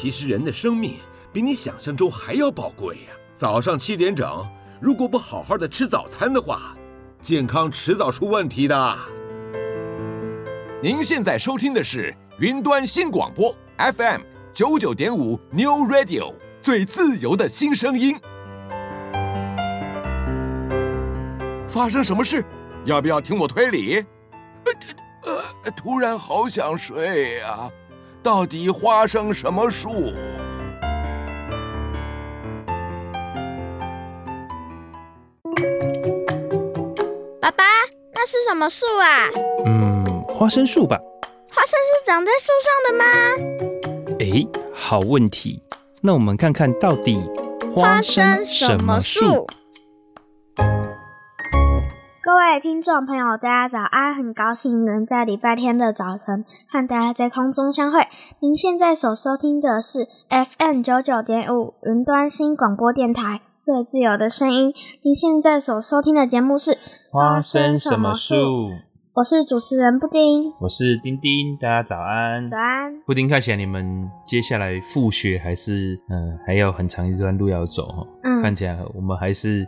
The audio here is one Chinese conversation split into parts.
其实人的生命比你想象中还要宝贵呀。早上七点整，如果不好好的吃早餐的话，健康迟早出问题的。您现在收听的是云端新广播 FM 九九点五 New Radio，最自由的新声音。发生什么事？要不要听我推理？呃，呃，突然好想睡呀，到底花生什么树？爸爸，那是什么树啊？嗯，花生树吧。花生是长在树上的吗？哎，好问题。那我们看看到底花生什么树？各位听众朋友，大家早安！很高兴能在礼拜天的早晨和大家在空中相会。您现在所收听的是 FM 九九点五云端新广播电台，最自由的声音。您现在所收听的节目是花生什么树？我是主持人布丁，我是丁丁，大家早安！早安！布丁，看起来你们接下来复学还是嗯、呃、还有很长一段路要走哈？嗯，看起来我们还是。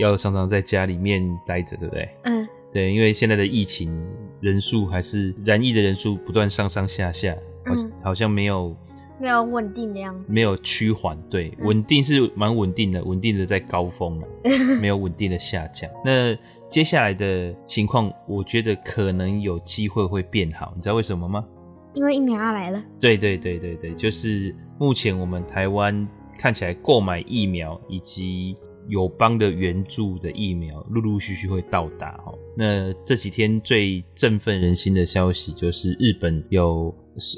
要常常在家里面待着，对不对？嗯，对，因为现在的疫情人数还是染疫的人数不断上上下下，嗯，好像没有没有稳定的样子，没有趋缓，对，稳、嗯、定是蛮稳定的，稳定的在高峰了，没有稳定的下降。那接下来的情况，我觉得可能有机会会变好，你知道为什么吗？因为疫苗要来了。对对对对对，就是目前我们台湾看起来购买疫苗以及。友邦的援助的疫苗陆陆续续会到达哈，那这几天最振奋人心的消息就是日本有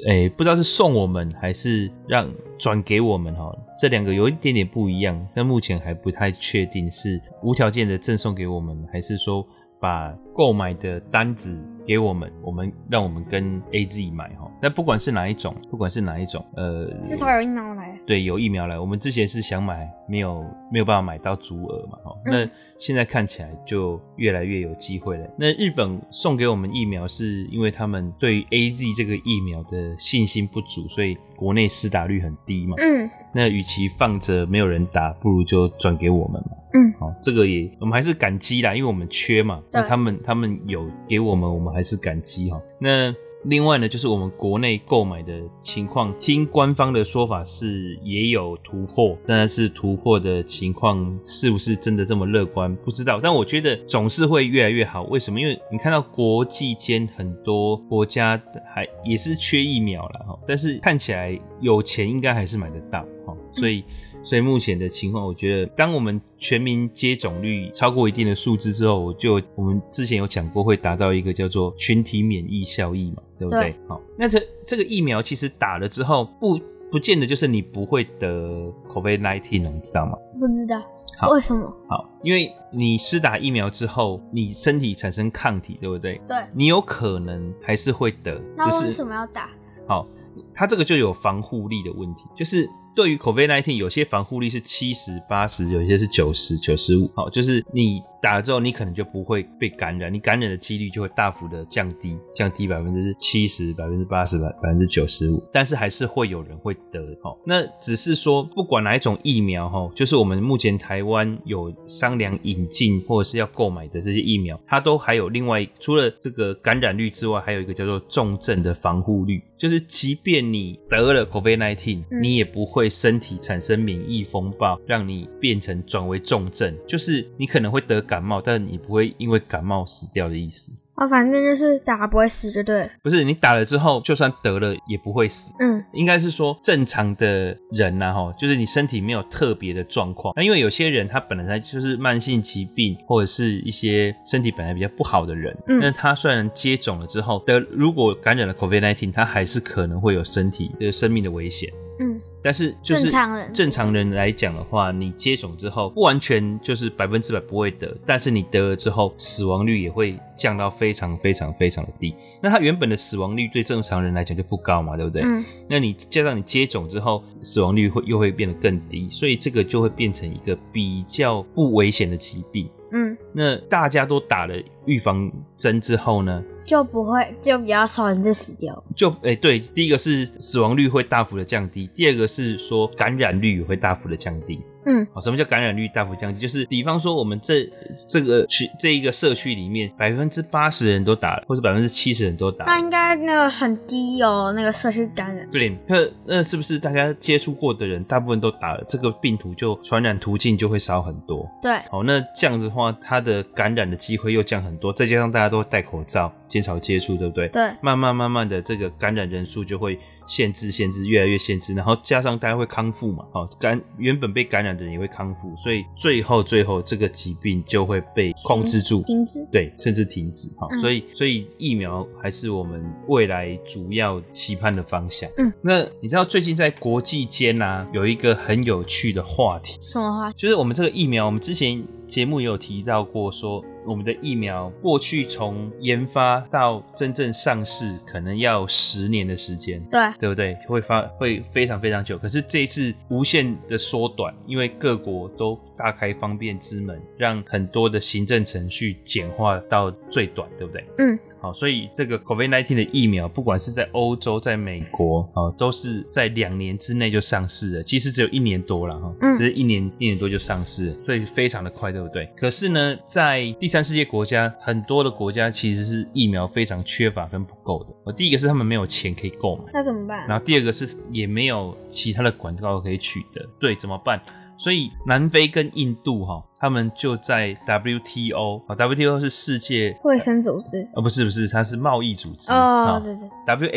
诶、欸，不知道是送我们还是让转给我们哈，这两个有一点点不一样，但目前还不太确定是无条件的赠送给我们，还是说把购买的单子给我们，我们让我们跟 AZ 买哈。那不管是哪一种，不管是哪一种，呃，至少有疫苗来。对，有疫苗来。我们之前是想买，没有没有办法买到足额嘛，哈、嗯。那现在看起来就越来越有机会了。那日本送给我们疫苗，是因为他们对 AZ 这个疫苗的信心不足，所以国内施打率很低嘛。嗯。那与其放着没有人打，不如就转给我们嘛。嗯。好，这个也我们还是感激啦，因为我们缺嘛。那他们他们有给我们，我们还是感激哈。那。另外呢，就是我们国内购买的情况，听官方的说法是也有突破，但是突破的情况是不是真的这么乐观，不知道。但我觉得总是会越来越好。为什么？因为你看到国际间很多国家还也是缺疫苗了哈，但是看起来有钱应该还是买得到哈，所以。所以目前的情况，我觉得，当我们全民接种率超过一定的数字之后，我就我们之前有讲过，会达到一个叫做群体免疫效益嘛，对不对？对。好，那这这个疫苗其实打了之后，不不见得就是你不会得 COVID-19 了，你知道吗？不知道。好，为什么？好，因为你施打疫苗之后，你身体产生抗体，对不对？对。你有可能还是会得。那为什么要打？好，它这个就有防护力的问题，就是。对于 COVID-19，有些防护力是七十、八十，有些是九十、九十五。好，就是你。打了之后，你可能就不会被感染，你感染的几率就会大幅的降低，降低百分之七十、百分之八十、百百分之九十五。但是还是会有人会得哦。那只是说，不管哪一种疫苗哈，就是我们目前台湾有商量引进或者是要购买的这些疫苗，它都还有另外除了这个感染率之外，还有一个叫做重症的防护率，就是即便你得了 COVID-19，你也不会身体产生免疫风暴，让你变成转为重症，就是你可能会得。感冒，但你不会因为感冒死掉的意思。哦，反正就是打不会死就对了。不是，你打了之后，就算得了也不会死。嗯，应该是说正常的人呐，哈，就是你身体没有特别的状况。那因为有些人他本来他就是慢性疾病，或者是一些身体本来比较不好的人，嗯，那他虽然接种了之后得，如果感染了 COVID-19，他还是可能会有身体的生命的危险。嗯。但是就是正常人来讲的话，你接种之后不完全就是百分之百不会得，但是你得了之后，死亡率也会降到非常非常非常的低。那它原本的死亡率对正常人来讲就不高嘛，对不对？嗯。那你加上你接种之后，死亡率会又会变得更低，所以这个就会变成一个比较不危险的疾病。嗯，那大家都打了预防针之后呢，就不会就比较少人就死掉。就哎、对，第一个是死亡率会大幅的降低，第二个是说感染率也会大幅的降低。嗯，好，什么叫感染率大幅降低？就是比方说我们这这个区这一个社区里面百分之八十人都打了，或者百分之七十人都打了，那应该那个很低哦，那个社区感染。对，那那是不是大家接触过的人大部分都打了，这个病毒就传染途径就会少很多？对，好，那这样子的话，它的感染的机会又降很多，再加上大家都戴口罩，减少接触，对不对？对，慢慢慢慢的这个感染人数就会。限制限制越来越限制，然后加上大家会康复嘛，好感原本被感染的人也会康复，所以最后最后这个疾病就会被控制住，停止，对，甚至停止。好，嗯，所以所以疫苗还是我们未来主要期盼的方向。嗯，那你知道最近在国际间啊有一个很有趣的话题，什么话题？就是我们这个疫苗，我们之前节目也有提到过说。我们的疫苗过去从研发到真正上市，可能要十年的时间，对，对不对？会发会非常非常久。可是这一次无限的缩短，因为各国都大开方便之门，让很多的行政程序简化到最短，对不对？嗯。好，所以这个 COVID-19 的疫苗，不管是在欧洲、在美国，啊，都是在两年之内就上市了。其实只有一年多了哈，只是一年一年多就上市了，所以非常的快，对不对？可是呢，在第三世界国家，很多的国家其实是疫苗非常缺乏跟不够的。我第一个是他们没有钱可以购买，那怎么办？然后第二个是也没有其他的管道可以取得，对，怎么办？所以南非跟印度哈，他们就在 WTO 啊，WTO 是世界卫生组织啊，不是不是，它是贸易组织哦，对对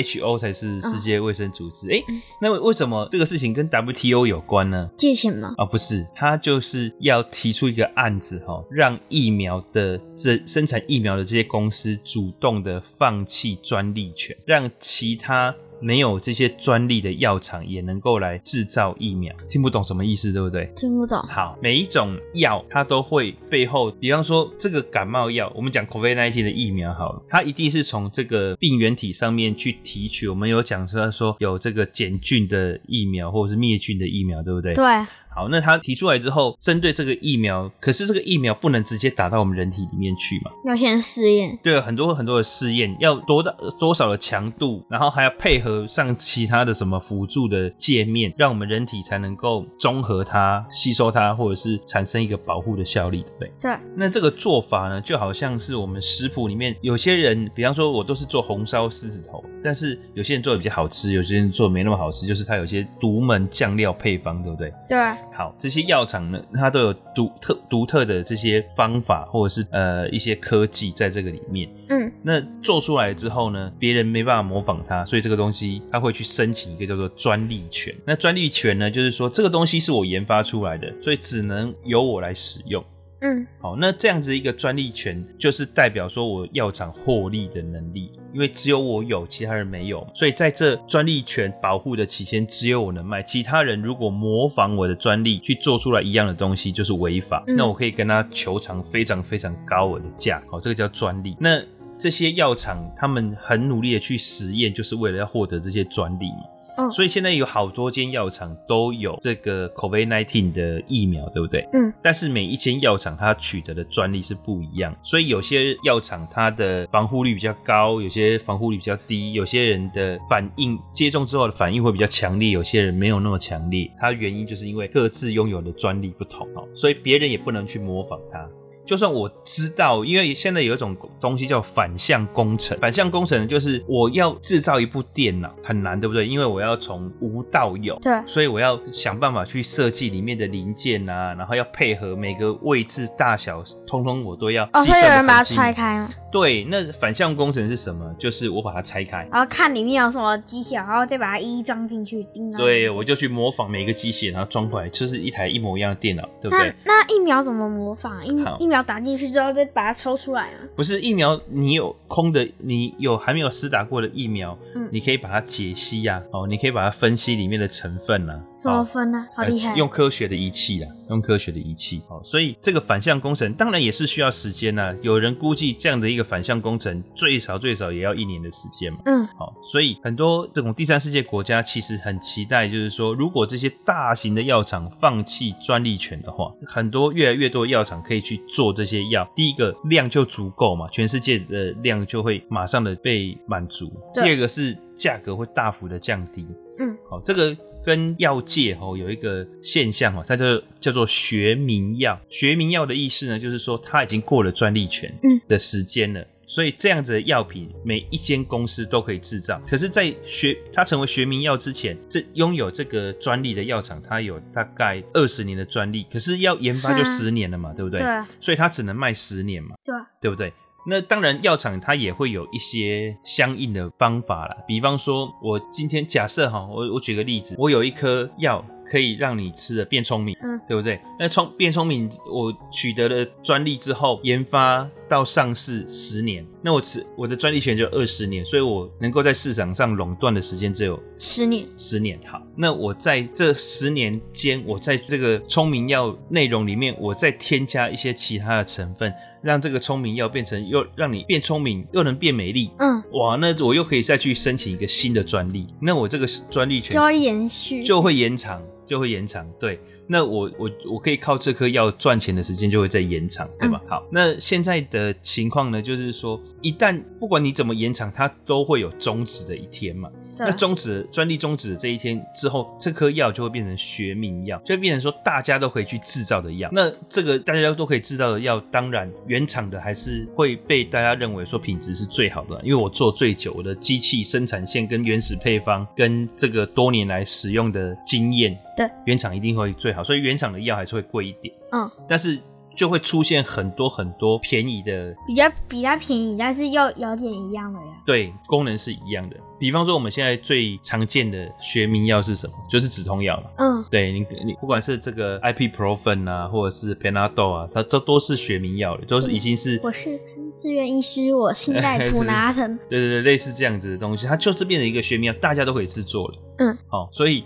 ，WHO 才是世界卫生组织。哎、嗯，那为什么这个事情跟 WTO 有关呢？借钱吗？啊，不是，它就是要提出一个案子哈，让疫苗的这生产疫苗的这些公司主动的放弃专利权，让其他。没有这些专利的药厂也能够来制造疫苗，听不懂什么意思，对不对？听不懂。好，每一种药它都会背后，比方说这个感冒药，我们讲 COVID-19 的疫苗好了，它一定是从这个病原体上面去提取。我们有讲说说有这个减菌的疫苗或者是灭菌的疫苗，对不对？对。好，那他提出来之后，针对这个疫苗，可是这个疫苗不能直接打到我们人体里面去嘛？要先试验。对，很多很多的试验，要多大多少的强度，然后还要配合上其他的什么辅助的界面，让我们人体才能够综合它、吸收它，或者是产生一个保护的效力，对不对？对。那这个做法呢，就好像是我们食谱里面有些人，比方说我都是做红烧狮子头，但是有些人做的比较好吃，有些人做的没那么好吃，就是它有些独门酱料配方，对不对？对。好，这些药厂呢，它都有独特独特的这些方法，或者是呃一些科技在这个里面。嗯，那做出来之后呢，别人没办法模仿它，所以这个东西它会去申请一个叫做专利权。那专利权呢，就是说这个东西是我研发出来的，所以只能由我来使用。嗯，好，那这样子一个专利权，就是代表说我药厂获利的能力，因为只有我有，其他人没有，所以在这专利权保护的期间，只有我能卖，其他人如果模仿我的专利去做出来一样的东西，就是违法。嗯，那我可以跟他求偿非常非常高额的价，好，这个叫专利。那这些药厂他们很努力的去实验，就是为了要获得这些专利嘛。嗯，所以现在有好多间药厂都有这个 COVID-19 的疫苗，对不对？嗯。但是每一间药厂它取得的专利是不一样，所以有些药厂它的防护率比较高，有些防护率比较低，有些人的反应接种之后的反应会比较强烈，有些人没有那么强烈。它原因就是因为各自拥有的专利不同哦，所以别人也不能去模仿它。就算我知道，因为现在有一种东西叫反向工程。反向工程就是我要制造一部电脑很难，对不对？因为我要从无到有，对，所以我要想办法去设计里面的零件啊，然后要配合每个位置大小，通通我都要。哦，所以有人把它拆开吗？对，那反向工程是什么？就是我把它拆开，然后看里面有什么机械，然后再把它一一装进去。对，我就去模仿每个机械，然后装回来，就是一台一模一样的电脑，对不对？那那疫苗怎么模仿？疫疫苗打进去之后再把它抽出来啊？不是疫苗，你有空的，你有还没有施打过的疫苗，嗯，你可以把它解析呀，哦，你可以把它分析里面的成分啊，怎么分呢？好厉害，用科学的仪器啊。用科学的仪器。哦，所以这个反向工程当然也是需要时间呐、啊。有人估计这样的一个反向工程最少最少也要一年的时间嘛。嗯，好，所以很多这种第三世界国家其实很期待，就是说，如果这些大型的药厂放弃专利权的话，很多越来越多药厂可以去做这些药。第一个量就足够嘛，全世界的量就会马上的被满足。第二个是价格会大幅的降低。嗯，好，这个跟药界哦有一个现象哦，它就叫做学名药。学名药的意思呢，就是说它已经过了专利权的时间了，嗯、所以这样子的药品每一间公司都可以制造。可是，在学它成为学名药之前，这拥有这个专利的药厂，它有大概二十年的专利，可是要研发就十年了嘛，对不对？对，所以它只能卖十年嘛，对，对不对？那当然，药厂它也会有一些相应的方法啦。比方说，我今天假设哈，我我举个例子，我有一颗药可以让你吃的变聪明，嗯，对不对？那聪变聪明，我取得了专利之后，研发到上市十年，那我持我的专利权就二十年，所以我能够在市场上垄断的时间只有十年。十年，好，那我在这十年间，我在这个聪明药内容里面，我再添加一些其他的成分。让这个聪明药变成又让你变聪明，又能变美丽。嗯，哇，那我又可以再去申请一个新的专利，那我这个专利权就会延续，就会延长，就会延长。对，那我我我可以靠这颗药赚钱的时间就会再延长，对吧？嗯、好，那现在的情况呢，就是说，一旦不管你怎么延长，它都会有终止的一天嘛。那终止专利终止的这一天之后，这颗药就会变成学名药，就会变成说大家都可以去制造的药。那这个大家都可以制造的药，当然原厂的还是会被大家认为说品质是最好的，因为我做最久，我的机器生产线跟原始配方跟这个多年来使用的经验，对，原厂一定会最好，所以原厂的药还是会贵一点。嗯，但是。就会出现很多很多便宜的，比较比较便宜，但是又有点一样的呀。对，功能是一样的。比方说，我们现在最常见的学名药是什么？就是止痛药嘛。嗯，对你，你不管是这个 ibuprofen 啊，或者是 Panadol 啊，它都都是学名药了，都是已经是。我是志愿医师，我信赖普拿疼。对对对，类似这样子的东西，它就是变成一个学名药，大家都可以制作了。嗯，好，所以。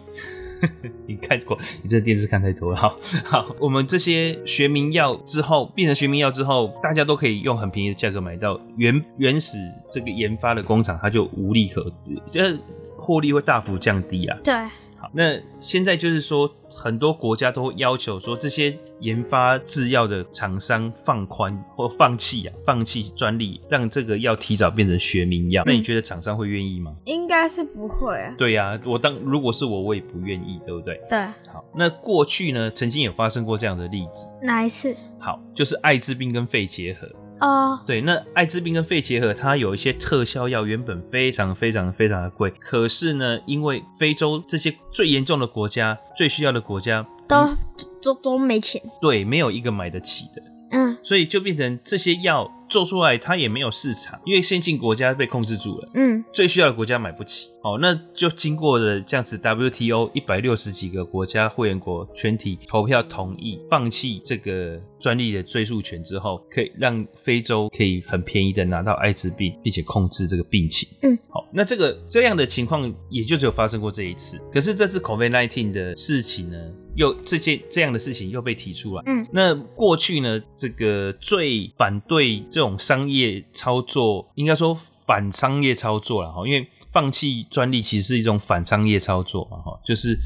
你看过？你这电视看太多了。好，好，我们这些学名药之后变成学名药之后，大家都可以用很便宜的价格买到原原始这个研发的工厂，它就无利可图，这获利会大幅降低啊。对。好，那现在就是说，很多国家都要求说，这些研发制药的厂商放宽或放弃啊，放弃专利，让这个药提早变成学名药。嗯、那你觉得厂商会愿意吗？应该是不会啊。对呀、啊，我当如果是我，我也不愿意，对不对？对。好，那过去呢，曾经有发生过这样的例子。哪一次？好，就是艾滋病跟肺结核。哦，uh, 对，那艾滋病跟肺结核，它有一些特效药，原本非常非常非常的贵，可是呢，因为非洲这些最严重的国家、最需要的国家，都、嗯、都都没钱，对，没有一个买得起的，嗯，所以就变成这些药。做出来它也没有市场，因为先进国家被控制住了，嗯，最需要的国家买不起，哦，那就经过了这样子 WTO 一百六十几个国家会员国全体投票同意放弃这个专利的追诉权之后，可以让非洲可以很便宜的拿到艾滋病，并且控制这个病情，嗯，好，那这个这样的情况也就只有发生过这一次，可是这次 COVID-19 的事情呢，又这件这样的事情又被提出来，嗯，那过去呢，这个最反对。这种商业操作，应该说反商业操作了哈，因为放弃专利其实是一种反商业操作嘛哈，就是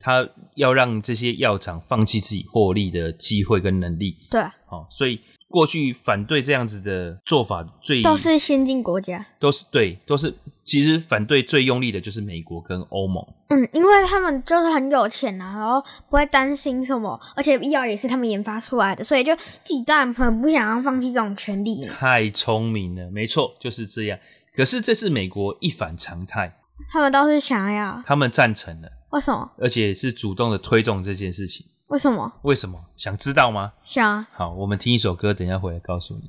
他要让这些药厂放弃自己获利的机会跟能力。对，好，所以。过去反对这样子的做法最都是先进国家，都是对，都是其实反对最用力的就是美国跟欧盟。嗯，因为他们就是很有钱啊，然后不会担心什么，而且医药也是他们研发出来的，所以就自己当然很不想要放弃这种权利。太聪明了，没错，就是这样。可是这是美国一反常态，他们倒是想要，他们赞成了，为什么？而且是主动的推动这件事情。为什么？为什么？想知道吗？想啊。好，我们听一首歌，等一下回来告诉你。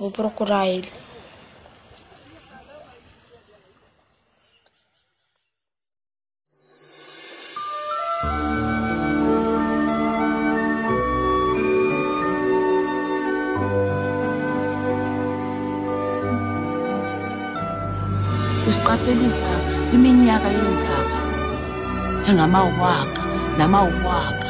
Vou procurar ele. usiqaphelisa iminyaka yentaba engamawaka namawaka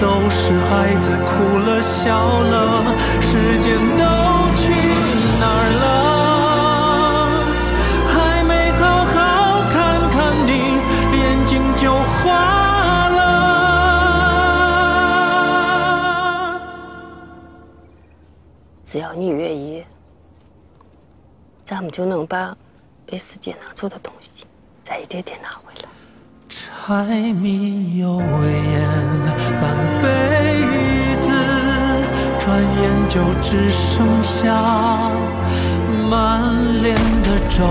都是孩子哭了笑了，时间都去哪儿了？还没好好看看你，眼睛就花了。只要你愿意，咱们就能把被时间拿走的东西再一点点拿回。柴米油盐半辈子，转眼就只剩下满脸的皱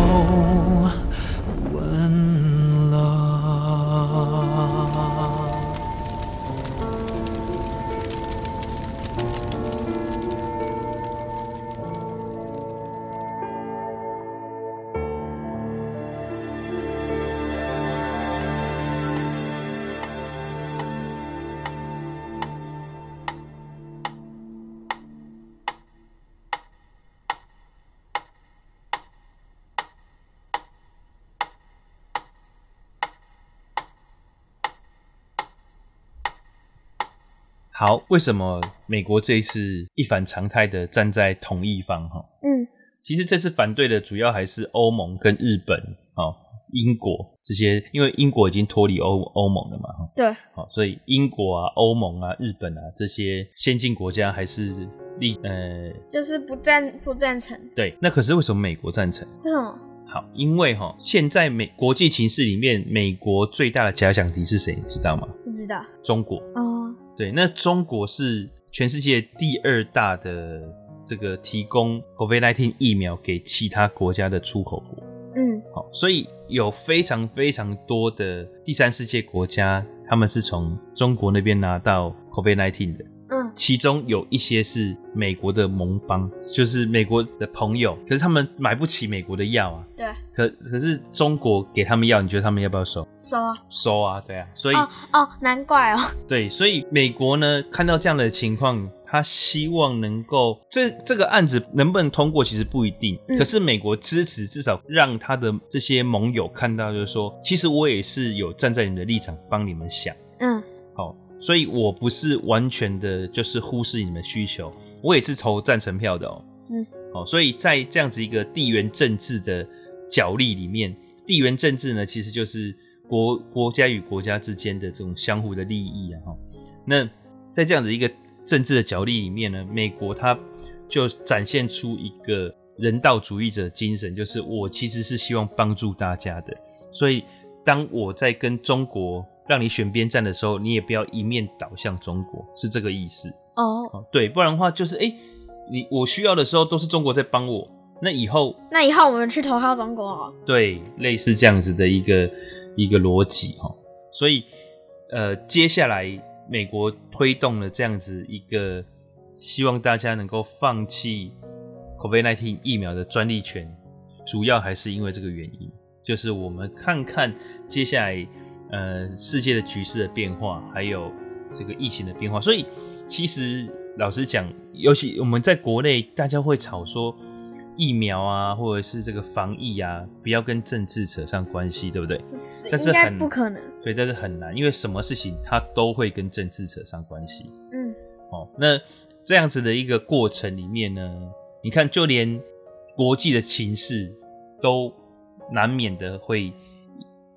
好，为什么美国这一次一反常态的站在同一方？哈，嗯，其实这次反对的主要还是欧盟跟日本，哦，英国这些，因为英国已经脱离欧欧盟了嘛，对，好，所以英国啊、欧盟啊、日本啊这些先进国家还是立呃，就是不赞不赞成。对，那可是为什么美国赞成？为什么？好，因为哈，现在美国际情势里面，美国最大的假想敌是谁？你知道吗？不知道。中国。哦。对，那中国是全世界第二大的这个提供 COVID-19 疫苗给其他国家的出口国。嗯。好，所以有非常非常多的第三世界国家，他们是从中国那边拿到 COVID-19 的。其中有一些是美国的盟邦，就是美国的朋友，可是他们买不起美国的药啊。对。可可是中国给他们药，你觉得他们要不要收？收啊。收啊，对啊。所以哦哦，难怪哦。对，所以美国呢，看到这样的情况，他希望能够这这个案子能不能通过，其实不一定。嗯。可是美国支持，至少让他的这些盟友看到，就是说，其实我也是有站在你的立场帮你们想。嗯。好。所以我不是完全的，就是忽视你们需求，我也是投赞成票的哦。嗯，好，所以在这样子一个地缘政治的角力里面，地缘政治呢，其实就是国国家与国家之间的这种相互的利益啊。哈，那在这样子一个政治的角力里面呢，美国它就展现出一个人道主义者精神，就是我其实是希望帮助大家的。所以当我在跟中国。让你选边站的时候，你也不要一面倒向中国，是这个意思哦。Oh. 对，不然的话就是，哎、欸，你我需要的时候都是中国在帮我，那以后，那以后我们去投靠中国哦。对，类似这样子的一个一个逻辑哈。所以，呃，接下来美国推动了这样子一个，希望大家能够放弃 COVID-19 疫苗的专利权，主要还是因为这个原因，就是我们看看接下来。呃，世界的局势的变化，还有这个疫情的变化，所以其实老实讲，尤其我们在国内，大家会吵说疫苗啊，或者是这个防疫啊，不要跟政治扯上关系，对不对？但是很不可能。对，但是很难，因为什么事情它都会跟政治扯上关系。嗯。哦，那这样子的一个过程里面呢，你看，就连国际的情势都难免的会。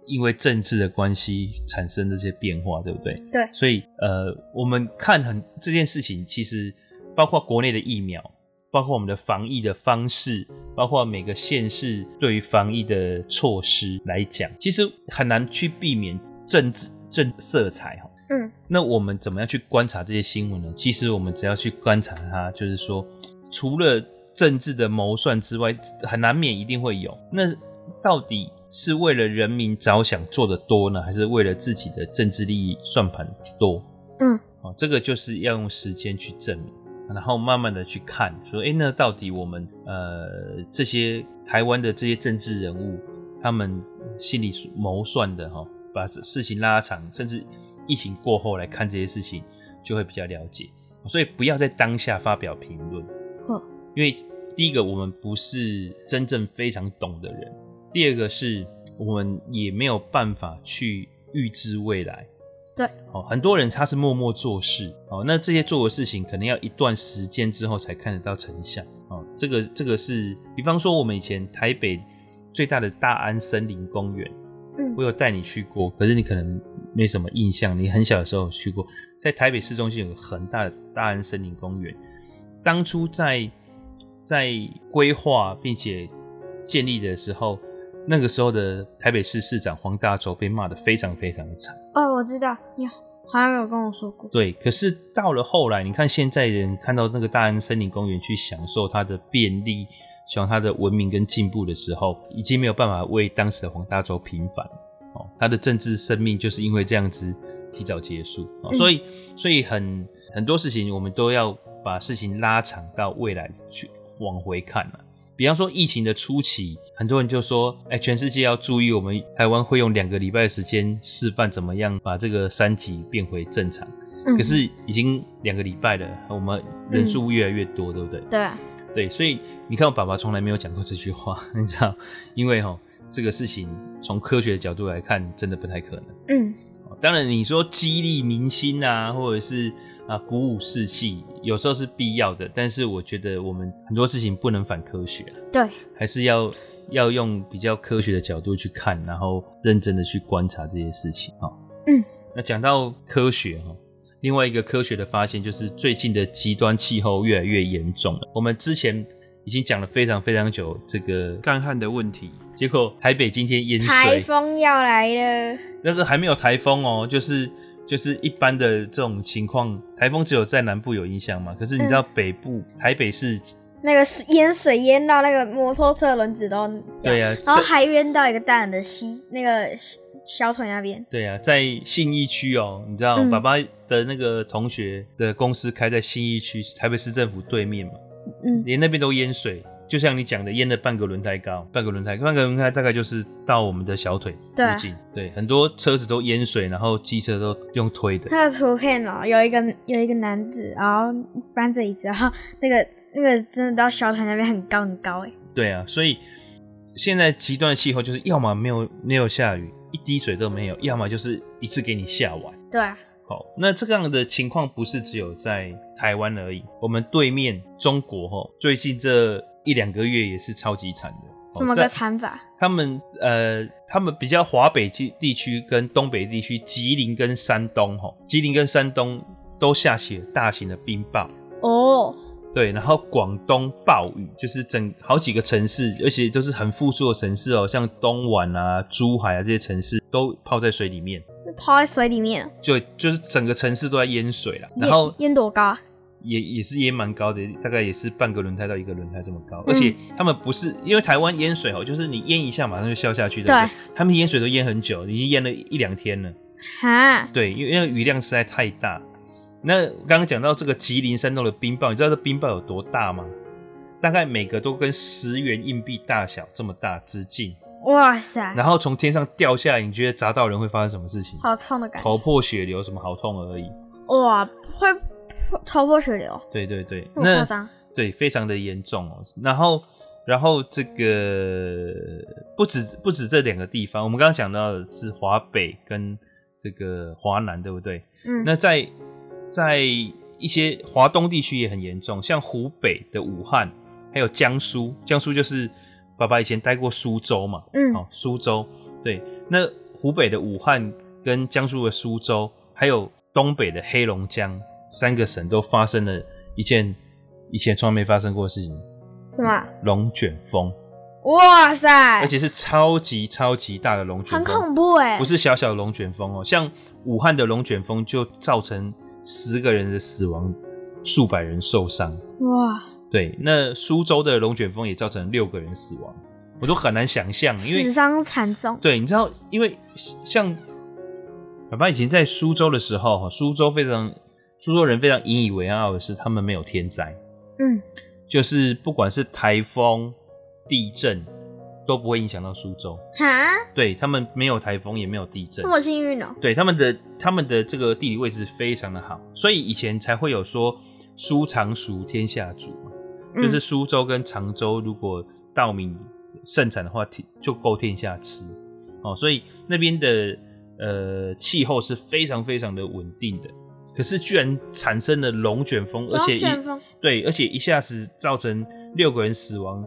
因为政治的关系产生这些变化，对不对？对。所以，呃，我们看很这件事情，其实包括国内的疫苗，包括我们的防疫的方式，包括每个县市对于防疫的措施来讲，其实很难去避免政治政色彩哈。嗯。那我们怎么样去观察这些新闻呢？其实我们只要去观察它，就是说，除了政治的谋算之外，很难免一定会有。那到底？是为了人民着想做的多呢，还是为了自己的政治利益算盘多？嗯，哦，这个就是要用时间去证明，然后慢慢的去看，说，哎，那到底我们呃这些台湾的这些政治人物，他们心里谋算的哈，把事情拉长，甚至疫情过后来看这些事情，就会比较了解。所以不要在当下发表评论，哦，因为第一个我们不是真正非常懂的人。第二个是我们也没有办法去预知未来，对，哦，很多人他是默默做事，哦，那这些做的事情可能要一段时间之后才看得到成效，哦，这个这个是，比方说我们以前台北最大的大安森林公园，嗯，我有带你去过，可是你可能没什么印象，你很小的时候去过，在台北市中心有个很大的大安森林公园，当初在在规划并且建立的时候。那个时候的台北市市长黄大洲被骂得非常非常的惨哦，我知道，你，好像没有跟我说过。对，可是到了后来，你看现在人看到那个大安森林公园去享受它的便利，享受它的文明跟进步的时候，已经没有办法为当时的黄大洲平反哦，他的政治生命就是因为这样子提早结束，哦嗯、所以所以很很多事情我们都要把事情拉长到未来去往回看了。比方说疫情的初期，很多人就说：“哎，全世界要注意，我们台湾会用两个礼拜的时间示范怎么样把这个三级变回正常。嗯”可是已经两个礼拜了，我们人数越来越多，嗯、对不对？对。对，所以你看，我爸爸从来没有讲过这句话，你知道？因为哈，这个事情从科学的角度来看，真的不太可能。嗯。当然，你说激励民心啊，或者是。啊，鼓舞士气有时候是必要的，但是我觉得我们很多事情不能反科学，对，还是要要用比较科学的角度去看，然后认真的去观察这些事情啊。嗯，那讲到科学哈，另外一个科学的发现就是最近的极端气候越来越严重了。我们之前已经讲了非常非常久这个干旱的问题，结果台北今天淹水，台风要来了。那个还没有台风哦，就是就是一般的这种情况，台风只有在南部有影响嘛。可是你知道北部、嗯、台北市那个是淹水淹到那个摩托车轮子都对呀、啊，然后还淹到一个大人的膝那个小腿那边。对呀、啊，在信义区哦，你知道、嗯、爸爸的那个同学的公司开在信义区台北市政府对面嘛。嗯，连那边都淹水，就像你讲的，淹了半个轮胎高，半个轮胎，半个轮胎大概就是到我们的小腿附近。对，对，很多车子都淹水，然后机车都用推的。那个图片哦，有一个有一个男子，然后搬着椅子，然后那个那个真的到小腿那边很高很高哎。对啊，所以现在极端气候就是要么没有没有下雨，一滴水都没有，要么就是一次给你下完。对啊。好，那这样的情况不是只有在台湾而已，我们对面中国哈，最近这一两个月也是超级惨的。怎么个惨法？他们呃，他们比较华北地地区跟东北地区，吉林跟山东哈，吉林跟山东都下起了大型的冰雹哦。对，然后广东暴雨，就是整好几个城市，而且都是很富庶的城市哦，像东莞啊、珠海啊这些城市都泡在水里面。泡在水里面？就就是整个城市都在淹水了。然后淹多高？也也是淹蛮高的，大概也是半个轮胎到一个轮胎这么高。嗯、而且他们不是因为台湾淹水哦，就是你淹一下马上就消下去的。对。他们淹水都淹很久，已经淹了一两天了。哈。对，因为那个雨量实在太大。那刚刚讲到这个吉林山东的冰雹，你知道这冰雹有多大吗？大概每个都跟十元硬币大小这么大直径。哇塞！然后从天上掉下来，你觉得砸到人会发生什么事情？好痛的感觉，头破血流，什么好痛而已。哇，会头破血流？对对对，那夸张？对，非常的严重哦。然后，然后这个不止不止这两个地方，我们刚刚讲到的是华北跟这个华南，对不对？嗯。那在在一些华东地区也很严重，像湖北的武汉，还有江苏，江苏就是爸爸以前待过苏州嘛，嗯，哦，苏州，对，那湖北的武汉跟江苏的苏州，还有东北的黑龙江，三个省都发生了一件以前从来没发生过的事情，什么？龙卷风，哇塞，而且是超级超级大的龙卷风，很恐怖哎，不是小小的龙卷风哦，像武汉的龙卷风就造成。十个人的死亡，数百人受伤。哇！对，那苏州的龙卷风也造成六个人死亡，我都很难想象，因为死伤惨重。对，你知道，因为像爸爸以前在苏州的时候，苏州非常，苏州人非常引以为傲的是，他们没有天灾。嗯，就是不管是台风、地震。都不会影响到苏州哈，对，他们没有台风，也没有地震，这么幸运哦。对，他们的他们的这个地理位置非常的好，所以以前才会有说“苏常熟，天下足”嘛，就是苏州跟常州如果稻米盛产的话，就够天下吃哦。所以那边的呃气候是非常非常的稳定的，可是居然产生了龙卷风，而且一对，而且一下子造成六个人死亡。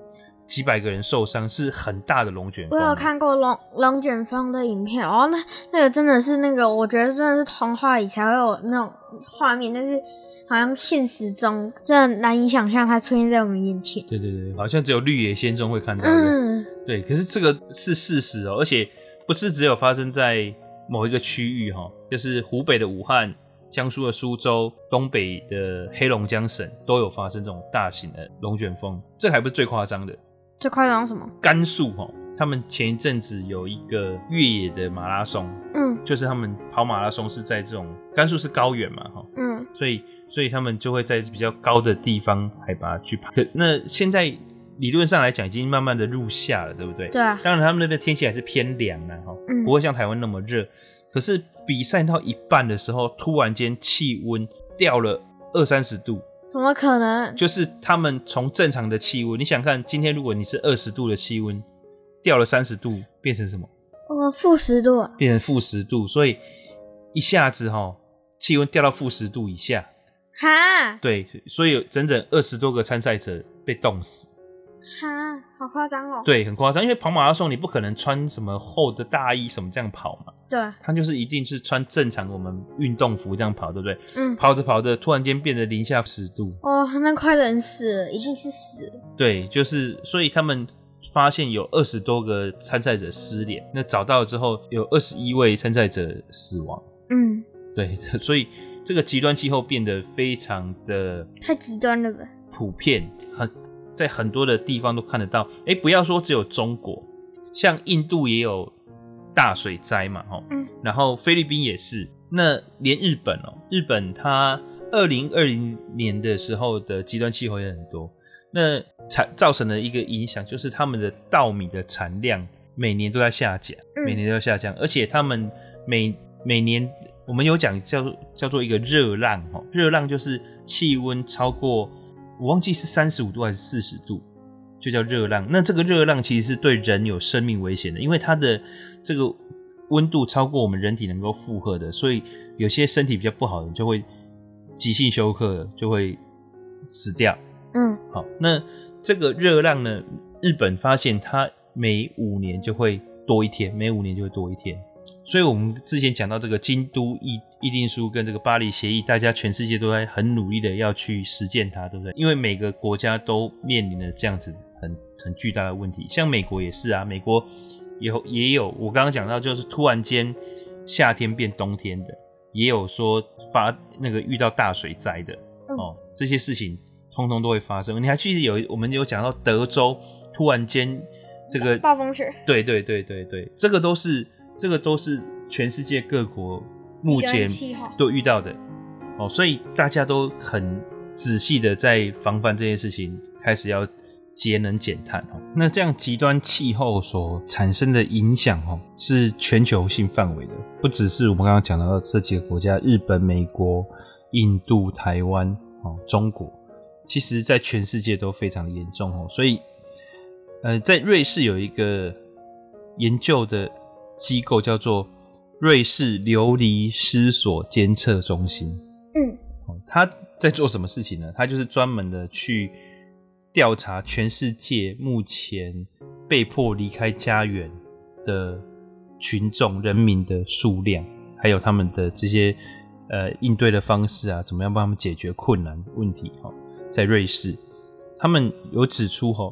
几百个人受伤，是很大的龙卷风。我有看过龙龙卷风的影片哦，那那个真的是那个，我觉得真的是童话里才会有那种画面，但是好像现实中真的难以想象它出现在我们眼前。对对对，好像只有绿野仙踪会看到的。嗯，对，可是这个是事实哦，而且不是只有发生在某一个区域哈，就是湖北的武汉、江苏的苏州、东北的黑龙江省都有发生这种大型的龙卷风，这还不是最夸张的。最夸张什么？甘肃哈，他们前一阵子有一个越野的马拉松，嗯，就是他们跑马拉松是在这种甘肃是高原嘛，哈，嗯，所以所以他们就会在比较高的地方海拔去爬。可那现在理论上来讲，已经慢慢的入夏了，对不对？对啊。当然他们那边天气还是偏凉的哈，嗯，不会像台湾那么热。可是比赛到一半的时候，突然间气温掉了二三十度。怎么可能？就是他们从正常的气温，你想看今天如果你是二十度的气温，掉了三十度，变成什么？哦，负十度。变成负十度，所以一下子哈，气温掉到负十度以下。哈？对，所以有整整二十多个参赛者被冻死。哈？好夸张哦。对，很夸张，因为跑马拉松你不可能穿什么厚的大衣什么这样跑嘛。对，他就是一定是穿正常我们运动服这样跑，对不对？嗯。跑着跑着，突然间变得零下十度。哦，那快冷死了，一定是死了。对，就是所以他们发现有二十多个参赛者失联，那找到了之后有二十一位参赛者死亡。嗯。对，所以这个极端气候变得非常的太极端了吧？普遍很在很多的地方都看得到。哎，不要说只有中国，像印度也有大水灾嘛，吼，嗯，然后菲律宾也是，那连日本哦，日本它二零二零年的时候的极端气候也很多，那产造成的一个影响就是他们的稻米的产量每年都在下降，每年都在下降，而且他们每每年。我们有讲叫叫做一个热浪哈，热浪就是气温超过我忘记是三十五度还是四十度，就叫热浪。那这个热浪其实是对人有生命危险的，因为它的这个温度超过我们人体能够负荷的，所以有些身体比较不好的人就会急性休克，就会死掉。嗯，好，那这个热浪呢，日本发现它每五年就会多一天，每五年就会多一天。所以，我们之前讲到这个京都议议定书跟这个巴黎协议，大家全世界都在很努力的要去实践它，对不对？因为每个国家都面临了这样子很很巨大的问题，像美国也是啊，美国有也有我刚刚讲到，就是突然间夏天变冬天的，也有说发那个遇到大水灾的哦，这些事情通通都会发生。你还记得有我们有讲到德州突然间这个暴风雪？对对对对对，这个都是。这个都是全世界各国目前都遇到的哦，所以大家都很仔细的在防范这件事情，开始要节能减碳哦。那这样极端气候所产生的影响哦，是全球性范围的，不只是我们刚刚讲到的这几个国家：日本、美国、印度、台湾哦、中国。其实，在全世界都非常的严重哦。所以，呃，在瑞士有一个研究的。机构叫做瑞士流离失所监测中心。嗯，他在做什么事情呢？他就是专门的去调查全世界目前被迫离开家园的群众人民的数量，还有他们的这些呃应对的方式啊，怎么样帮他们解决困难问题？哈，在瑞士，他们有指出，哈，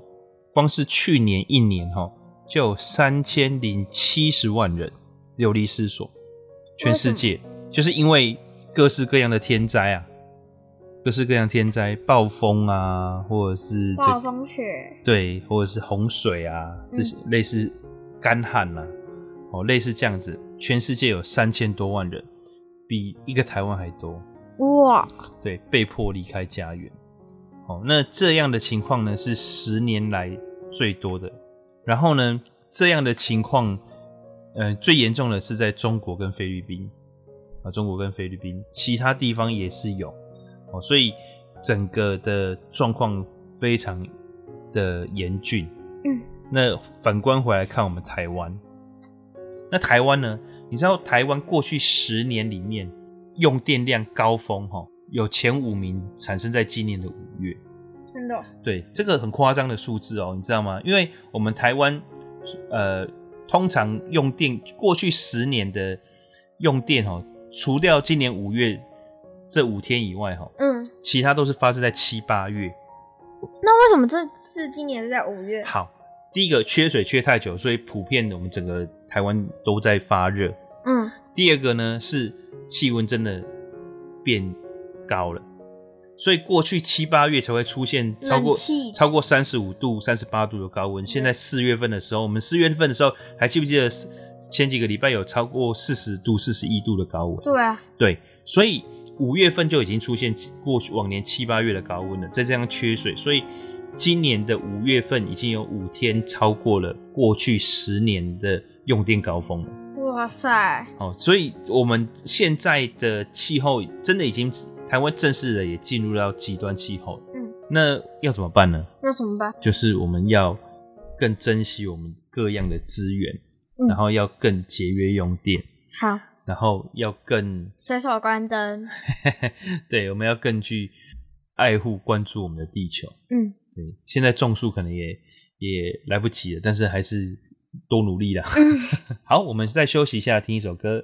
光是去年一年，哈。就有三千零七十万人流离失所，全世界就是因为各式各样的天灾啊，各式各样天灾，暴风啊，或者是、这个、暴风雪，对，或者是洪水啊，这些类似干旱啊，哦、嗯，类似这样子，全世界有三千多万人，比一个台湾还多，哇，对，被迫离开家园，哦，那这样的情况呢，是十年来最多的。然后呢，这样的情况，呃，最严重的是在中国跟菲律宾啊，中国跟菲律宾，其他地方也是有哦，所以整个的状况非常的严峻。嗯，那反观回来看我们台湾，那台湾呢？你知道台湾过去十年里面用电量高峰哈，有前五名产生在今年的五月。真的，对，这个很夸张的数字哦，你知道吗？因为我们台湾，呃，通常用电过去十年的用电哦，除掉今年五月这五天以外哈，嗯，其他都是发生在七八月。那为什么这次今年是在五月？好，第一个缺水缺太久，所以普遍的我们整个台湾都在发热。嗯，第二个呢是气温真的变高了。所以过去七八月才会出现超过超过三十五度、三十八度的高温。现在四月份的时候，我们四月份的时候还记不记得前几个礼拜有超过四十度、四十一度的高温？对啊，对。所以五月份就已经出现过去往年七八月的高温了。再这样缺水，所以今年的五月份已经有五天超过了过去十年的用电高峰了。哇塞！哦，所以我们现在的气候真的已经。台湾正式的也进入到极端气候，嗯，那要怎么办呢？要怎么办？就是我们要更珍惜我们各样的资源，嗯，然后要更节约用电，好，然后要更 随手关灯，对，我们要更去爱护关注我们的地球，嗯，对，现在种树可能也也来不及了，但是还是多努力啦。好，我们再休息一下，听一首歌。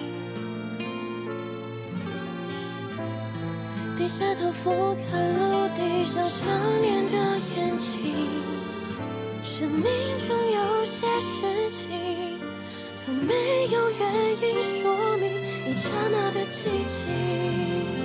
低下头俯瞰陆地上想念的眼睛，生命中有些事情，从没有原因说明一刹那的寂静。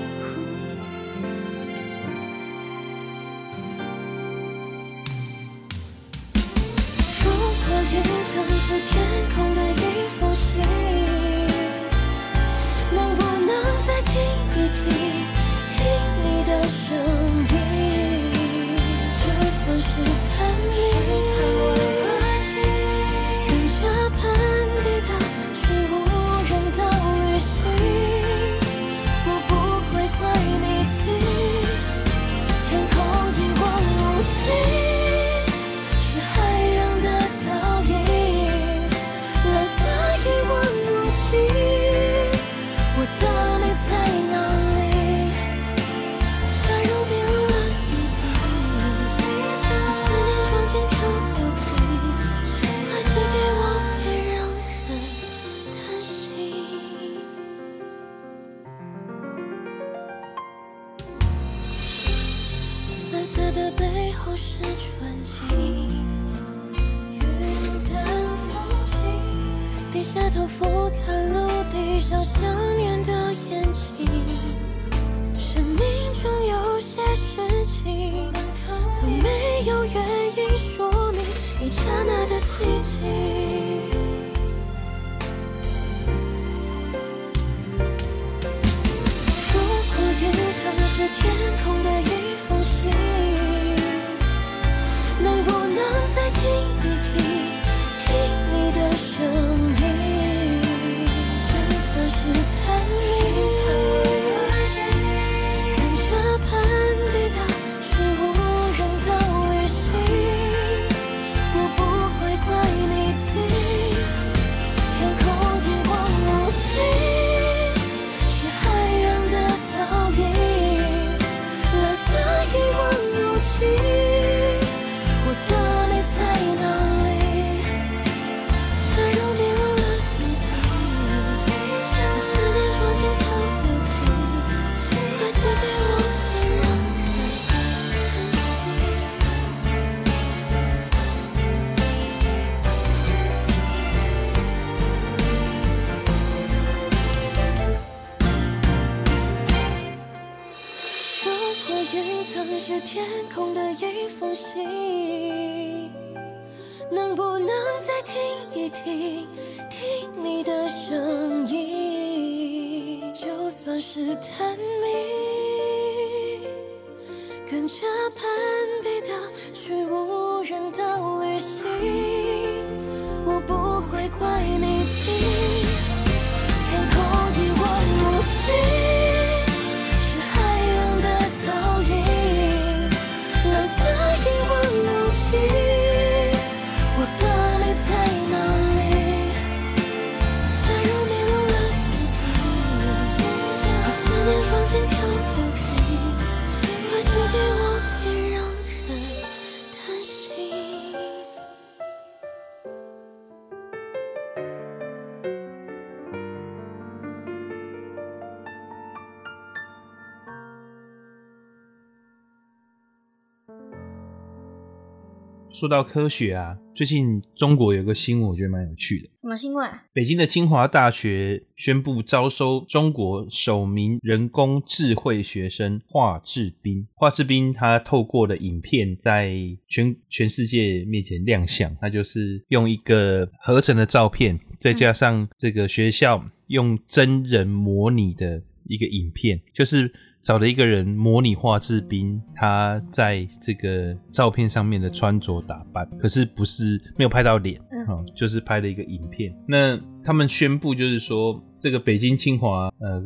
说到科学啊，最近中国有个新闻，我觉得蛮有趣的。什么新闻？北京的清华大学宣布招收中国首名人工智慧学生华智斌。华智斌他透过的影片在全全世界面前亮相，他就是用一个合成的照片，再加上这个学校用真人模拟的一个影片，就是。找了一个人模拟华智彬，他在这个照片上面的穿着打扮，可是不是没有拍到脸，嗯，就是拍了一个影片。那他们宣布就是说，这个北京清华呃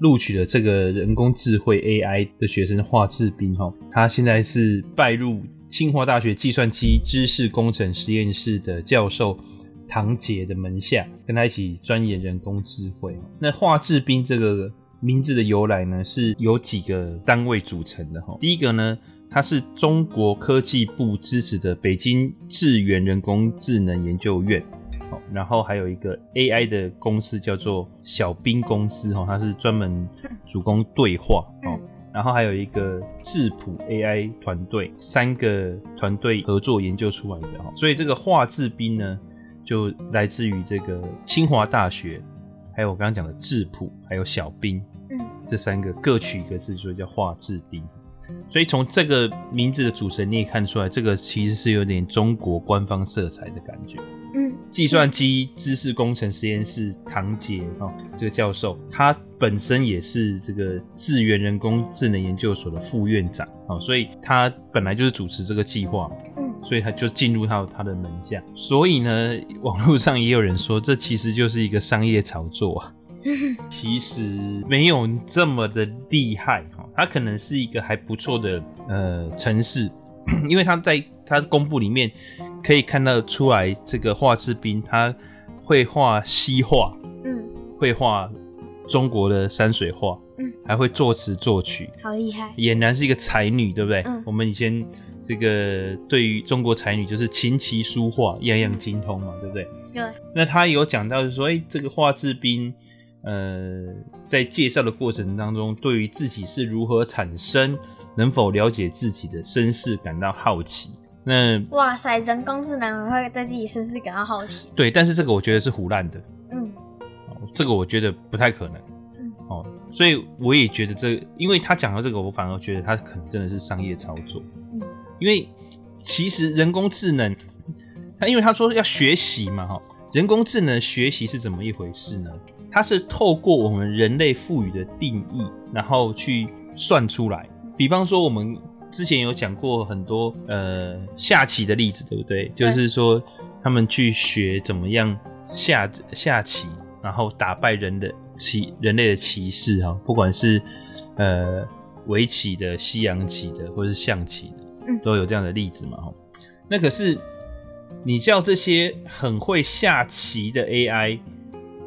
录取了这个人工智慧 AI 的学生华智彬哈，他现在是拜入清华大学计算机知识工程实验室的教授唐杰的门下，跟他一起钻研人工智慧。那华智彬这个。名字的由来呢，是由几个单位组成的哈。第一个呢，它是中国科技部支持的北京智源人工智能研究院，好，然后还有一个 AI 的公司叫做小兵公司哈，它是专门主攻对话哦。然后还有一个智谱 AI 团队，三个团队合作研究出来的哈。所以这个华智兵呢，就来自于这个清华大学。还有我刚刚讲的质朴，还有小兵，嗯，这三个各取一个字，所以叫华智彬。所以从这个名字的组成，你也看出来，这个其实是有点中国官方色彩的感觉。嗯，计算机知识工程实验室唐杰哦，这个教授他本身也是这个智源人工智能研究所的副院长哦，所以他本来就是主持这个计划。所以他就进入到他的门下，所以呢，网络上也有人说，这其实就是一个商业炒作啊。其实没有这么的厉害哈，它可能是一个还不错的呃城市，因为他在他公布里面可以看到出来，这个华智彬他会画西画，嗯，会画中国的山水画，嗯，还会作词作曲，好厉害，俨然是一个才女，对不对？嗯，我们以前。这个对于中国才女就是琴棋书画样样精通嘛，对不对？对。那他有讲到就是说，哎，这个华智斌，呃，在介绍的过程当中，对于自己是如何产生，能否了解自己的身世感到好奇。那哇塞，人工智能会对自己身世感到好奇？对，但是这个我觉得是胡乱的。嗯。这个我觉得不太可能。嗯。哦，所以我也觉得这个，因为他讲到这个，我反而觉得他可能真的是商业操作。嗯。因为其实人工智能，他因为他说要学习嘛，哈，人工智能学习是怎么一回事呢？它是透过我们人类赋予的定义，然后去算出来。比方说，我们之前有讲过很多呃下棋的例子，对不对？就是说他们去学怎么样下下棋，然后打败人的棋，人类的棋士哈，不管是呃围棋的、西洋棋的，或是象棋的。都有这样的例子嘛？哈，那可是你叫这些很会下棋的 AI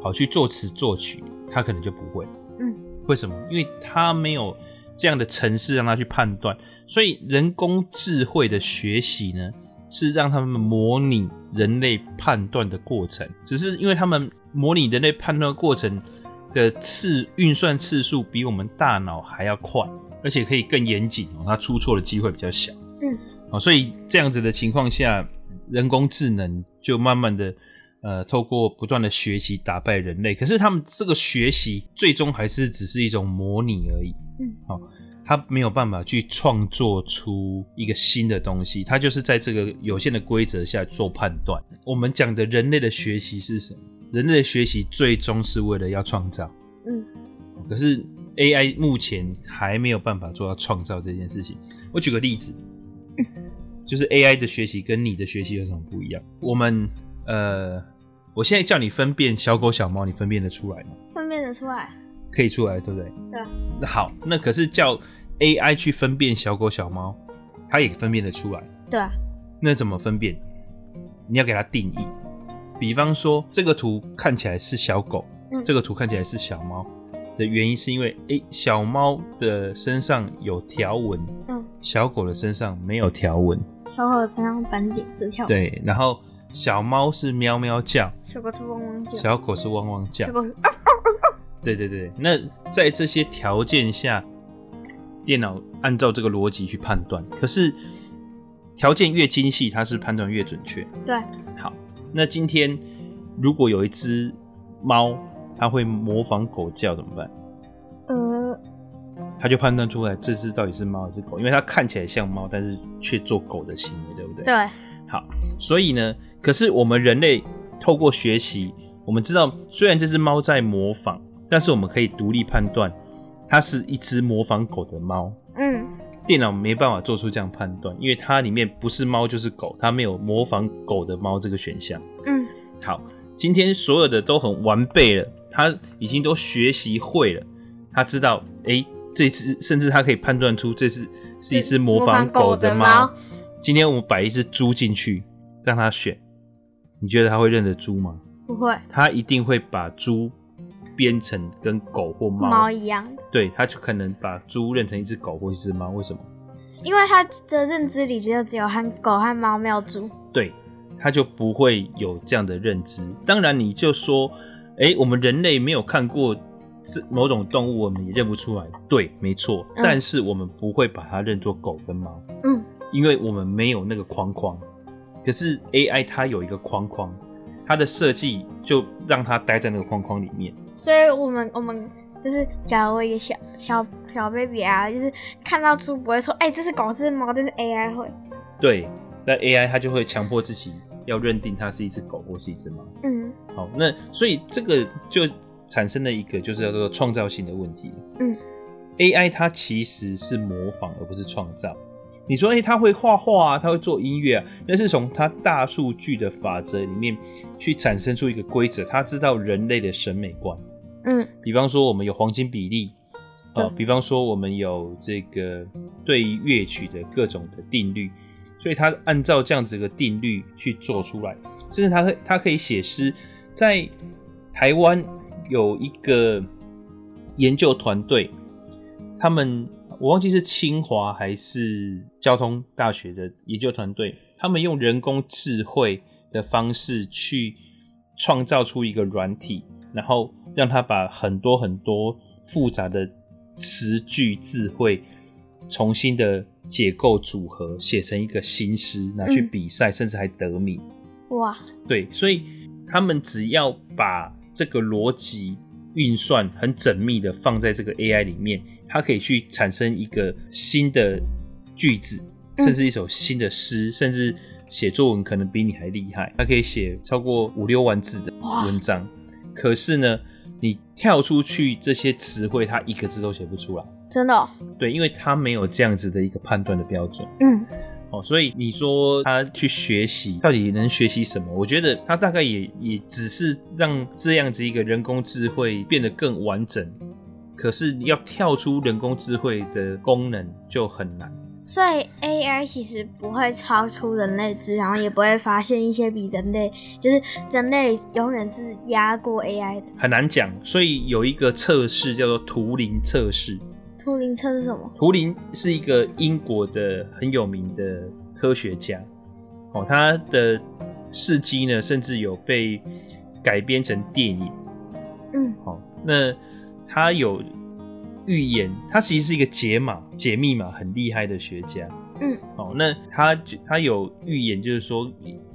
跑去作词作曲，他可能就不会。嗯，为什么？因为他没有这样的程式让他去判断。所以人工智慧的学习呢，是让他们模拟人类判断的过程。只是因为他们模拟人类判断过程的次运算次数比我们大脑还要快，而且可以更严谨哦，它出错的机会比较小。嗯，好，所以这样子的情况下，人工智能就慢慢的，呃，透过不断的学习打败人类。可是他们这个学习最终还是只是一种模拟而已。嗯，好，他没有办法去创作出一个新的东西，他就是在这个有限的规则下做判断。我们讲的人类的学习是什么？人类的学习最终是为了要创造。嗯，可是 AI 目前还没有办法做到创造这件事情。我举个例子。就是 AI 的学习跟你的学习有什么不一样？我们呃，我现在叫你分辨小狗小猫，你分辨得出来吗？分辨得出来，可以出来，对不对？对。那好，那可是叫 AI 去分辨小狗小猫，它也分辨得出来。对。那怎么分辨？你要给它定义。比方说，这个图看起来是小狗，嗯，这个图看起来是小猫。的原因是因为，哎、欸，小猫的身上有条纹，嗯，小狗的身上没有条纹，小狗的身上斑点的条纹，对，然后小猫是喵喵叫，小狗是汪汪叫，小狗是汪汪叫，小狗是啊啊啊啊，对对对，那在这些条件下，电脑按照这个逻辑去判断，可是条件越精细，它是判断越准确。对，好，那今天如果有一只猫，它会模仿狗叫怎么办？嗯，它就判断出来这只到底是猫还是狗，因为它看起来像猫，但是却做狗的行为，对不对？对。好，所以呢，可是我们人类透过学习，我们知道虽然这只猫在模仿，但是我们可以独立判断，它是一只模仿狗的猫。嗯。电脑没办法做出这样判断，因为它里面不是猫就是狗，它没有模仿狗的猫这个选项。嗯，好，今天所有的都很完备了，它已经都学习会了，它知道，哎、欸，这只甚至它可以判断出这是是一只模仿狗的猫。今天我们摆一只猪进去，让它选，你觉得它会认得猪吗？不会，它一定会把猪。编成跟狗或猫猫一样，对，他就可能把猪认成一只狗或一只猫。为什么？因为他的认知里就只有和狗和猫，没有猪。对，他就不会有这样的认知。当然，你就说，哎、欸，我们人类没有看过是某种动物，我们也认不出来。对，没错。嗯、但是我们不会把它认作狗跟猫。嗯，因为我们没有那个框框。可是 AI 它有一个框框。它的设计就让它待在那个框框里面，所以我们我们就是假如一个小小小 baby 啊，就是看到猪不会说，哎、欸，这是狗，这是猫，这是 AI 会。对，那 AI 它就会强迫自己要认定它是一只狗或是一只猫。嗯，好，那所以这个就产生了一个就是叫做创造性的问题。嗯，AI 它其实是模仿而不是创造。你说，哎、欸，他会画画啊，他会做音乐啊，那是从他大数据的法则里面去产生出一个规则。他知道人类的审美观，嗯，比方说我们有黄金比例，啊、呃，比方说我们有这个对于乐曲的各种的定律，所以他按照这样子的定律去做出来，甚至他可他可以写诗。在台湾有一个研究团队，他们。我忘记是清华还是交通大学的研究团队，他们用人工智慧的方式去创造出一个软体，然后让它把很多很多复杂的词句智慧重新的解构组合，写成一个新诗，拿去比赛，嗯，甚至还得名。哇！对，所以他们只要把这个逻辑运算很缜密的放在这个 AI 里面。它可以去产生一个新的句子，甚至一首新的诗，嗯，甚至写作文可能比你还厉害。它可以写超过五六万字的文章，可是呢，你跳出去这些词汇，它一个字都写不出来。真的哦？对，因为它没有这样子的一个判断的标准。嗯，哦，所以你说他去学习，到底能学习什么？我觉得他大概也也只是让这样子一个人工智慧变得更完整。可是要跳出人工智慧的功能就很难，所以 AI 其实不会超出人类智，然后也不会发现一些比人类，就是人类永远是压过 AI 的。很难讲，所以有一个测试叫做图灵测试。图灵测是什么？图灵是一个英国的很有名的科学家，哦，他的事迹呢，甚至有被改编成电影。嗯，好，那。他有预言，他其实是一个解码、解密码很厉害的学家。嗯，好，那他他有预言，就是说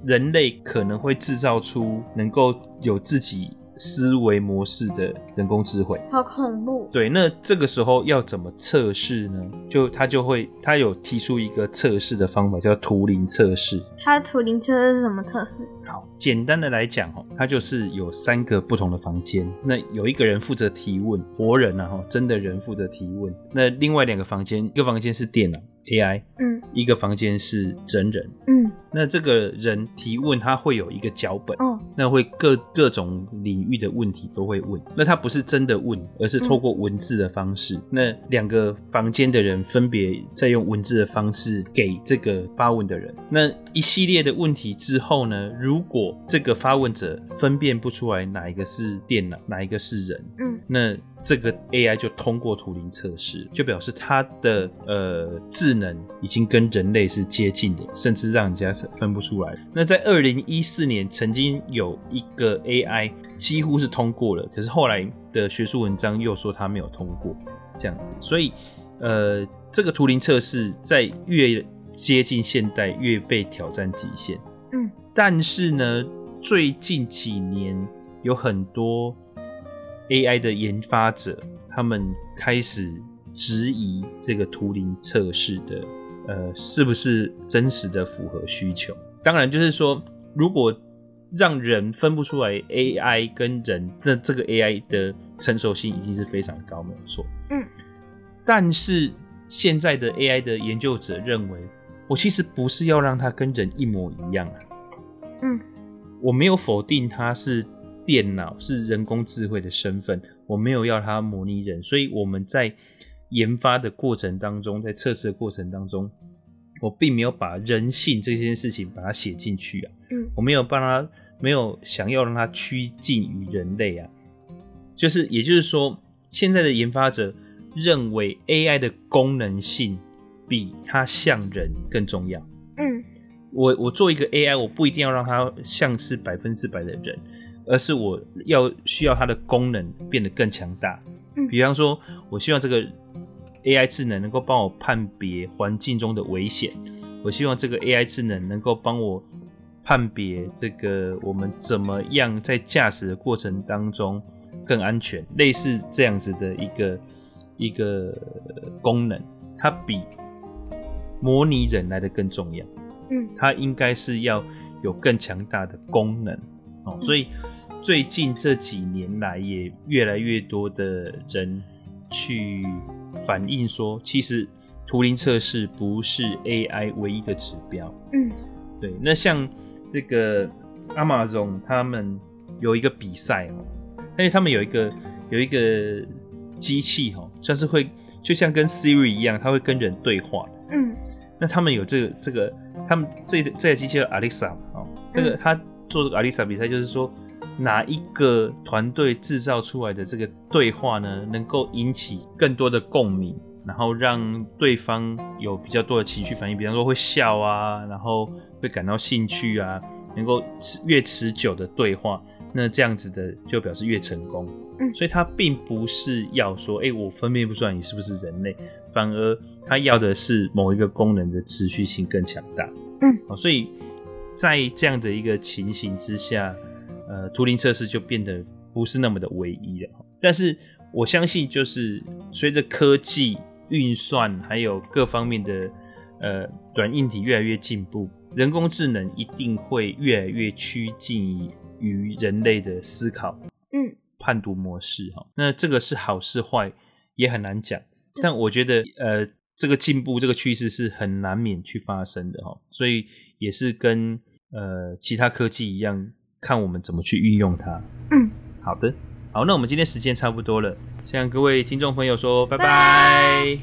人类可能会制造出能够有自己思维模式的人工智慧。好恐怖。对，那这个时候要怎么测试呢？就他就会他有提出一个测试的方法，叫图灵测试。他图灵测试是什么测试？好，简单的来讲，哈，它就是有三个不同的房间。那有一个人负责提问，活人啊，哈，真的人负责提问。那另外两个房间，一个房间是电脑 AI，嗯，一个房间是真人，嗯。那这个人提问，他会有一个脚本，哦，那会各各种领域的问题都会问。那他不是真的问，而是透过文字的方式。嗯、那两个房间的人分别在用文字的方式给这个发问的人。那一系列的问题之后呢，如果这个发问者分辨不出来哪一个是电脑，哪一个是人，嗯，那这个 AI 就通过图灵测试，就表示它的呃智能已经跟人类是接近的，甚至让人家分不出来。那在二零一四年，曾经有一个 AI 几乎是通过了，可是后来的学术文章又说它没有通过，这样子。所以呃，这个图灵测试在越接近现代，越被挑战极限。嗯，但是呢，最近几年有很多 AI 的研发者，他们开始质疑这个图灵测试的，呃，是不是真实的符合需求？当然，就是说，如果让人分不出来 AI 跟人，那这个 AI 的成熟性已经是非常高，没有错。嗯，但是现在的 AI 的研究者认为，我其实不是要让它跟人一模一样啊。嗯，我没有否定它是电脑，是人工智慧的身份，我没有要它模拟人，所以我们在研发的过程当中，在测试的过程当中。我并没有把人性这件事情把它写进去啊，嗯，我没有帮他，没有想要让它趋近于人类啊，就是也就是说，现在的研发者认为 AI 的功能性比它像人更重要。嗯，我我做一个 AI，我不一定要让它像是百分之百的人，而是我要需要它的功能变得更强大。嗯，比方说，我希望这个。AI 智能能够帮我判别环境中的危险，我希望这个 AI 智能能够帮我判别这个我们怎么样在驾驶的过程当中更安全，类似这样子的一个一个功能，它比模拟人来的更重要。嗯，它应该是要有更强大的功能哦，所以最近这几年来也越来越多的人。去反映说，其实图灵测试不是 AI 唯一的指标。嗯，对。那像这个 Amazon 他们有一个比赛哦，因为他们有一个有一个机器哦，算是会就像跟 Siri 一样，它会跟人对话。嗯，那他们有这个这个，他们这这台机器叫 Alexa 哦，这个他做这个 Alexa 比赛就是说。哪一个团队制造出来的这个对话呢，能够引起更多的共鸣，然后让对方有比较多的情绪反应，比方说会笑啊，然后会感到兴趣啊，能够越持久的对话，那这样子的就表示越成功。嗯，所以他并不是要说，哎，我分辨不出来你是不是人类，反而他要的是某一个功能的持续性更强大。嗯，好，所以在这样的一个情形之下。呃，图灵测试就变得不是那么的唯一了。但是我相信，就是随着科技运算还有各方面的呃软硬体越来越进步，人工智能一定会越来越趋近于人类的思考，嗯，判读模式哈。那这个是好是坏也很难讲。但我觉得呃，这个进步这个趋势是很难免去发生的哈。所以也是跟呃其他科技一样。看我们怎么去运用它。嗯，好的，好，那我们今天时间差不多了，向各位听众朋友说拜拜。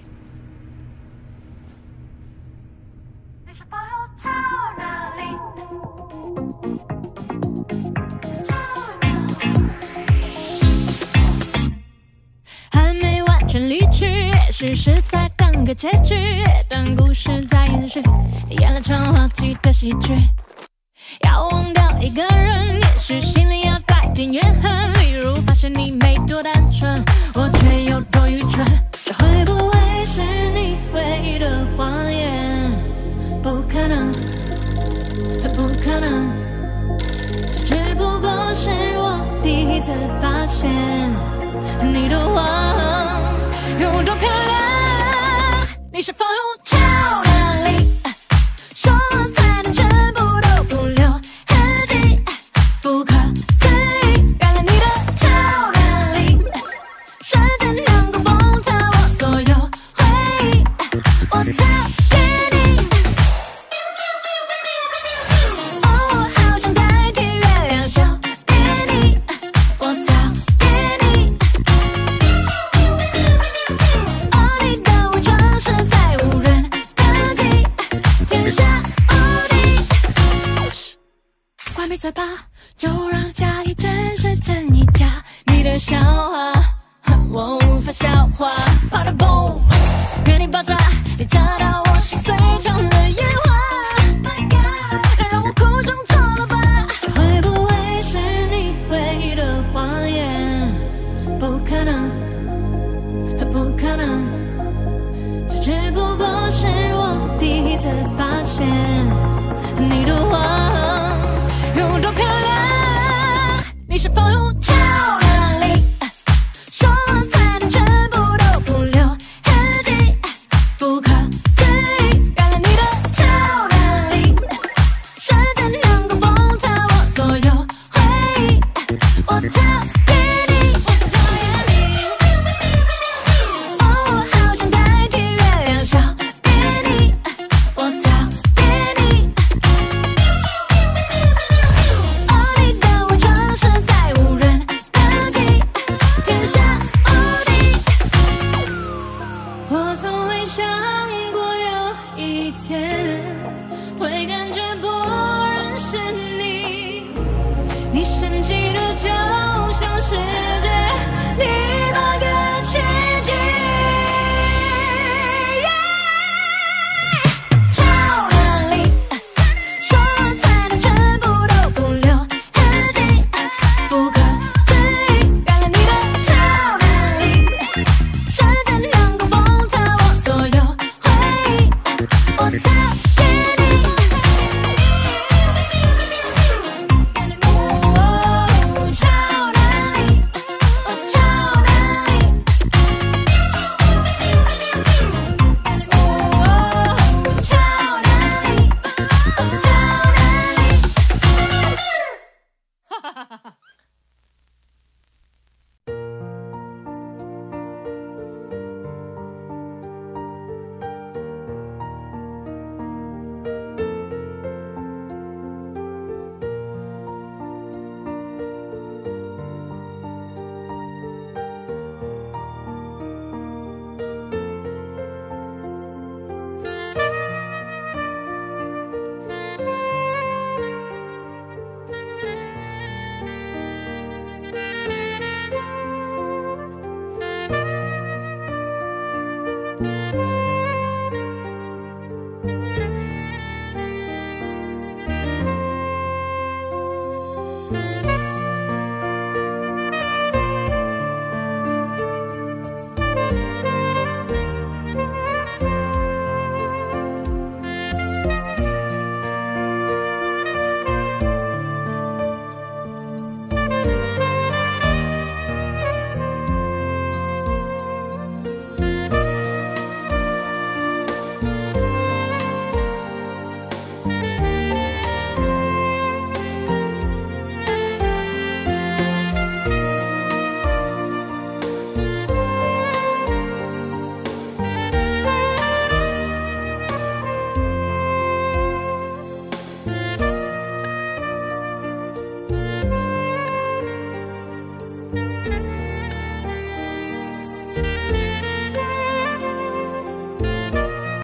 还没完全离去，也许是在等个结局，但故事在延续，演了场滑稽的喜剧。要忘掉一个人，是心里要带点怨恨。例如发现你没多单纯，我却有多愚蠢。这会不会是你唯一的谎言？不可能，不可能。这只不过是我第一次发现你的谎有多漂亮。你是否笑话我无法消化。啪的 boom，给你爆炸，你炸到我心碎成